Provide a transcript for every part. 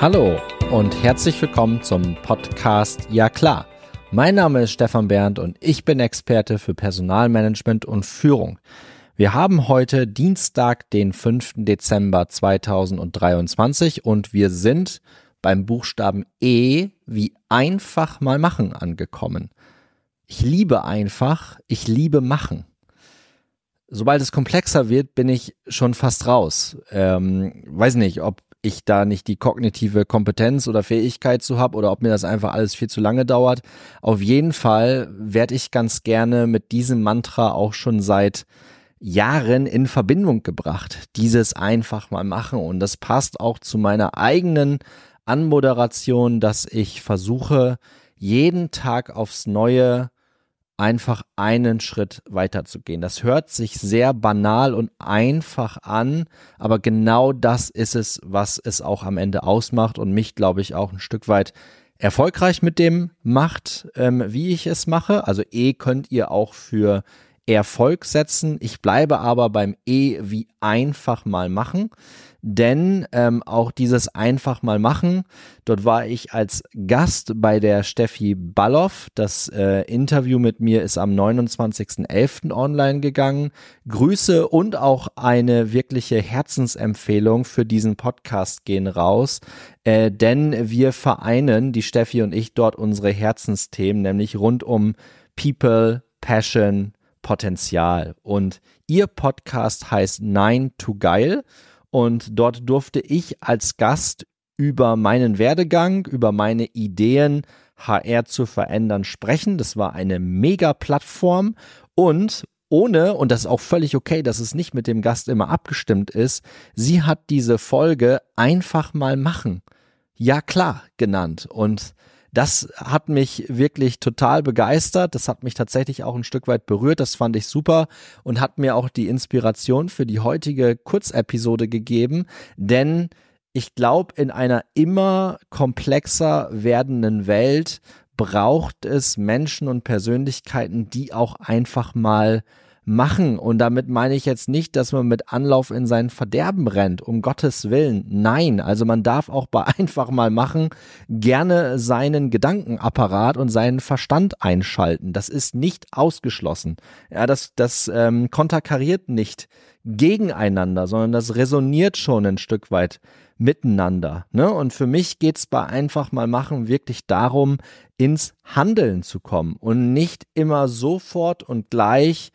Hallo und herzlich willkommen zum Podcast Ja klar. Mein Name ist Stefan Berndt und ich bin Experte für Personalmanagement und Führung. Wir haben heute Dienstag, den 5. Dezember 2023 und wir sind beim Buchstaben E wie einfach mal machen angekommen. Ich liebe einfach, ich liebe machen. Sobald es komplexer wird, bin ich schon fast raus. Ähm, weiß nicht, ob ich da nicht die kognitive Kompetenz oder Fähigkeit zu habe oder ob mir das einfach alles viel zu lange dauert. Auf jeden Fall werde ich ganz gerne mit diesem Mantra auch schon seit Jahren in Verbindung gebracht. Dieses einfach mal machen und das passt auch zu meiner eigenen Anmoderation, dass ich versuche, jeden Tag aufs Neue einfach einen Schritt weiterzugehen. Das hört sich sehr banal und einfach an, aber genau das ist es, was es auch am Ende ausmacht und mich, glaube ich, auch ein Stück weit erfolgreich mit dem macht, ähm, wie ich es mache. Also E könnt ihr auch für Erfolg setzen. Ich bleibe aber beim E wie einfach mal machen denn ähm, auch dieses einfach mal machen, dort war ich als Gast bei der Steffi Balloff. Das äh, Interview mit mir ist am 29.11. online gegangen. Grüße und auch eine wirkliche Herzensempfehlung für diesen Podcast gehen raus, äh, denn wir vereinen, die Steffi und ich, dort unsere Herzensthemen, nämlich rund um People, Passion, Potenzial. Und ihr Podcast heißt Nine to Geil und dort durfte ich als Gast über meinen Werdegang, über meine Ideen, HR zu verändern, sprechen. Das war eine Mega-Plattform und ohne, und das ist auch völlig okay, dass es nicht mit dem Gast immer abgestimmt ist, sie hat diese Folge einfach mal machen. Ja klar genannt. Und das hat mich wirklich total begeistert. Das hat mich tatsächlich auch ein Stück weit berührt. Das fand ich super und hat mir auch die Inspiration für die heutige Kurzepisode gegeben. Denn ich glaube, in einer immer komplexer werdenden Welt braucht es Menschen und Persönlichkeiten, die auch einfach mal machen. Und damit meine ich jetzt nicht, dass man mit Anlauf in sein Verderben rennt, um Gottes Willen. Nein, also man darf auch bei einfach mal machen gerne seinen Gedankenapparat und seinen Verstand einschalten. Das ist nicht ausgeschlossen. Ja, das, das ähm, konterkariert nicht gegeneinander, sondern das resoniert schon ein Stück weit miteinander. Ne? Und für mich geht's bei einfach mal machen wirklich darum, ins Handeln zu kommen und nicht immer sofort und gleich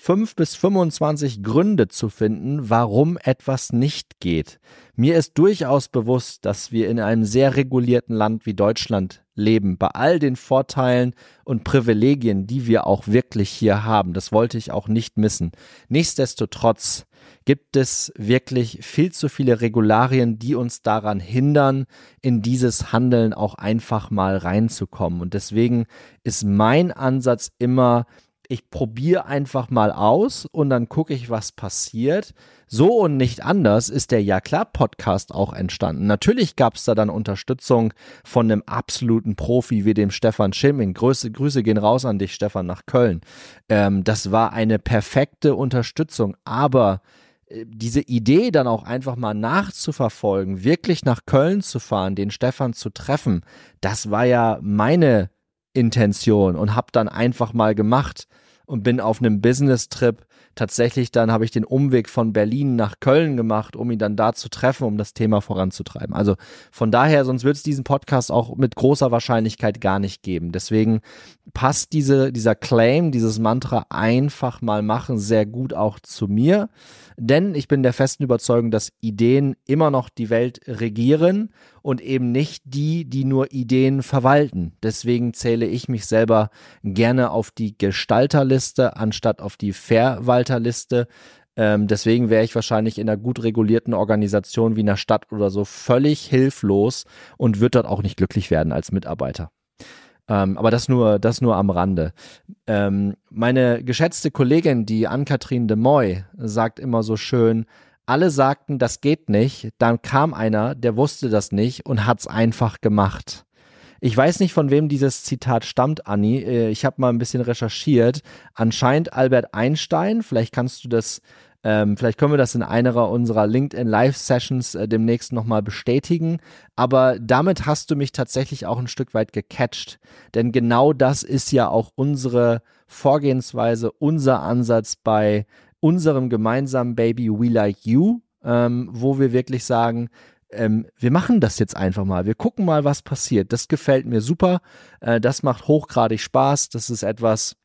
fünf bis 25 Gründe zu finden, warum etwas nicht geht. Mir ist durchaus bewusst, dass wir in einem sehr regulierten Land wie Deutschland leben, bei all den Vorteilen und Privilegien, die wir auch wirklich hier haben. Das wollte ich auch nicht missen. Nichtsdestotrotz gibt es wirklich viel zu viele Regularien, die uns daran hindern, in dieses Handeln auch einfach mal reinzukommen. Und deswegen ist mein Ansatz immer, ich probiere einfach mal aus und dann gucke ich, was passiert. So und nicht anders ist der Ja klar Podcast auch entstanden. Natürlich gab es da dann Unterstützung von einem absoluten Profi wie dem Stefan Schimming. Grüße, Grüße gehen raus an dich, Stefan, nach Köln. Ähm, das war eine perfekte Unterstützung, aber äh, diese Idee dann auch einfach mal nachzuverfolgen, wirklich nach Köln zu fahren, den Stefan zu treffen, das war ja meine Intention und habe dann einfach mal gemacht und bin auf einem Business-Trip. Tatsächlich dann habe ich den Umweg von Berlin nach Köln gemacht, um ihn dann da zu treffen, um das Thema voranzutreiben. Also von daher, sonst wird es diesen Podcast auch mit großer Wahrscheinlichkeit gar nicht geben. Deswegen passt diese, dieser Claim, dieses Mantra einfach mal machen sehr gut auch zu mir. Denn ich bin der festen Überzeugung, dass Ideen immer noch die Welt regieren und eben nicht die, die nur Ideen verwalten. Deswegen zähle ich mich selber gerne auf die Gestalterliste anstatt auf die Verwalterliste. Ähm, deswegen wäre ich wahrscheinlich in einer gut regulierten Organisation wie einer Stadt oder so völlig hilflos und würde dort auch nicht glücklich werden als Mitarbeiter. Ähm, aber das nur, das nur am Rande. Ähm, meine geschätzte Kollegin, die Ann-Kathrin de Moy, sagt immer so schön, alle sagten, das geht nicht, dann kam einer, der wusste das nicht und hat's einfach gemacht. Ich weiß nicht, von wem dieses Zitat stammt, Anni. Äh, ich habe mal ein bisschen recherchiert. Anscheinend Albert Einstein. Vielleicht kannst du das Ähm, vielleicht können wir das in einer unserer LinkedIn Live Sessions äh, demnächst nochmal bestätigen. Aber damit hast du mich tatsächlich auch ein Stück weit gecatcht. Denn genau das ist ja auch unsere Vorgehensweise, unser Ansatz bei unserem gemeinsamen Baby We Like You, ähm, wo wir wirklich sagen, ähm, wir machen das jetzt einfach mal. Wir gucken mal, was passiert. Das gefällt mir super. Äh, das macht hochgradig Spaß. Das ist etwas,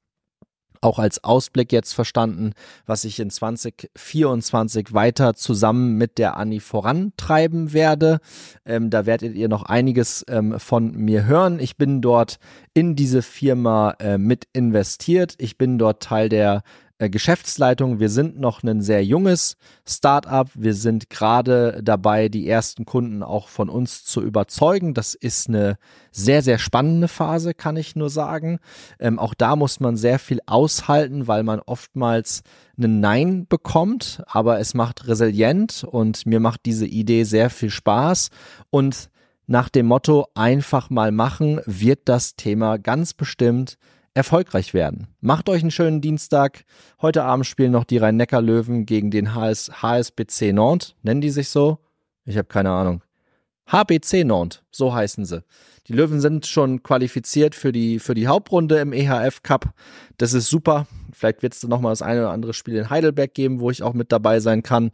auch als Ausblick jetzt verstanden, was ich in 2024 weiter zusammen mit der Anni vorantreiben werde. Ähm, da werdet ihr noch einiges ähm, von mir hören. Ich bin dort in diese Firma äh, mit investiert. Ich bin dort Teil der Geschäftsleitung. Wir sind noch ein sehr junges Startup. Wir sind gerade dabei, die ersten Kunden auch von uns zu überzeugen. Das ist eine sehr, sehr spannende Phase, kann ich nur sagen. Ähm, auch da muss man sehr viel aushalten, weil man oftmals einen Nein bekommt, aber es macht resilient und mir macht diese Idee sehr viel Spaß und nach dem Motto einfach mal machen wird das Thema ganz bestimmt erfolgreich werden. Macht euch einen schönen Dienstag. Heute Abend spielen noch die Rhein-Neckar-Löwen gegen den HS, HSBC Nantes. Nennen die sich so? Ich habe keine Ahnung. HBC Nantes, so heißen sie. Die Löwen sind schon qualifiziert für die, für die Hauptrunde im EHF Cup. Das ist super. Vielleicht wird es dann nochmal das eine oder andere Spiel in Heidelberg geben, wo ich auch mit dabei sein kann.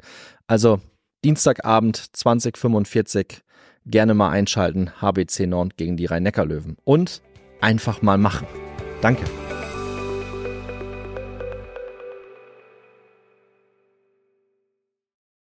Also Dienstagabend 2045 gerne mal einschalten. HBC Nantes gegen die Rhein-Neckar-Löwen. Und einfach mal machen. Danke.